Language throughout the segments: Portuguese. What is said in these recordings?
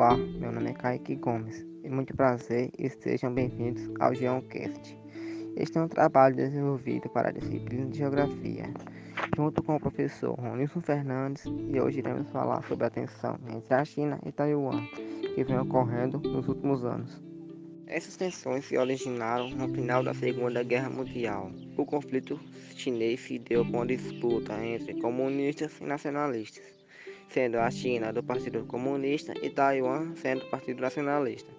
Olá, meu nome é Kaique Gomes e muito prazer e sejam bem-vindos ao Geoncast. Este é um trabalho desenvolvido para a disciplina de Geografia, junto com o professor Ronilson Fernandes e hoje iremos falar sobre a tensão entre a China e Taiwan, que vem ocorrendo nos últimos anos. Essas tensões se originaram no final da Segunda Guerra Mundial. O conflito chinês se deu com a disputa entre comunistas e nacionalistas sendo a China do Partido Comunista e Taiwan sendo do Partido Nacionalista.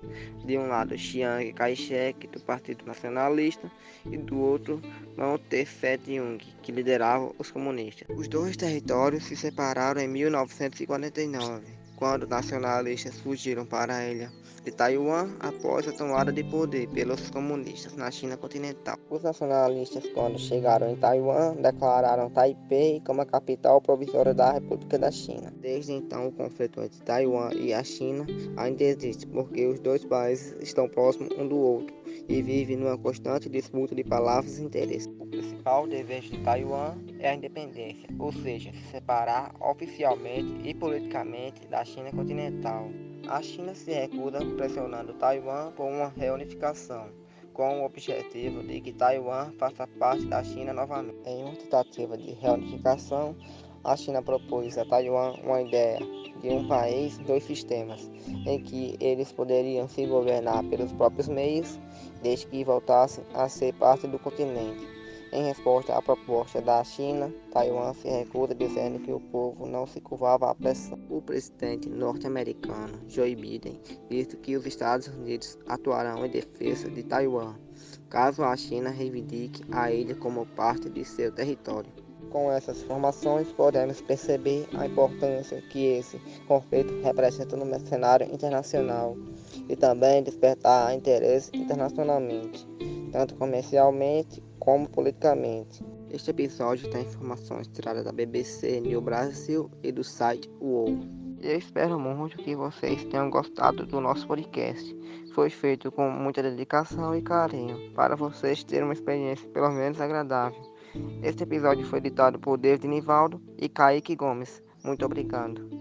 De um lado, Chiang Kai-shek do Partido Nacionalista e do outro, Mao Tse-tung, que liderava os comunistas. Os dois territórios se separaram em 1949 quando nacionalistas fugiram para a ilha de Taiwan após a tomada de poder pelos comunistas na China continental. Os nacionalistas, quando chegaram em Taiwan, declararam Taipei como a capital provisória da República da China. Desde então, o conflito entre Taiwan e a China ainda existe, porque os dois países estão próximos um do outro e vivem numa constante disputa de palavras e interesses. O principal desejo de Taiwan é a independência, ou seja, se separar oficialmente e politicamente da China continental. A China se recusa pressionando Taiwan por uma reunificação, com o objetivo de que Taiwan faça parte da China novamente. Em uma tentativa de reunificação, a China propôs a Taiwan uma ideia de um país, dois sistemas, em que eles poderiam se governar pelos próprios meios, desde que voltassem a ser parte do continente. Em resposta à proposta da China, Taiwan se recusa dizendo que o povo não se curvava à pressão. O presidente norte-americano Joe Biden disse que os Estados Unidos atuarão em defesa de Taiwan, caso a China reivindique a ilha como parte de seu território. Com essas informações, podemos perceber a importância que esse conflito representa no cenário internacional e também despertar interesse internacionalmente, tanto comercialmente como politicamente. Este episódio tem informações tiradas da BBC New Brasil e do site UOL. Eu espero muito que vocês tenham gostado do nosso podcast. Foi feito com muita dedicação e carinho para vocês terem uma experiência pelo menos agradável. Este episódio foi editado por David Nivaldo e Kaique Gomes. Muito obrigado.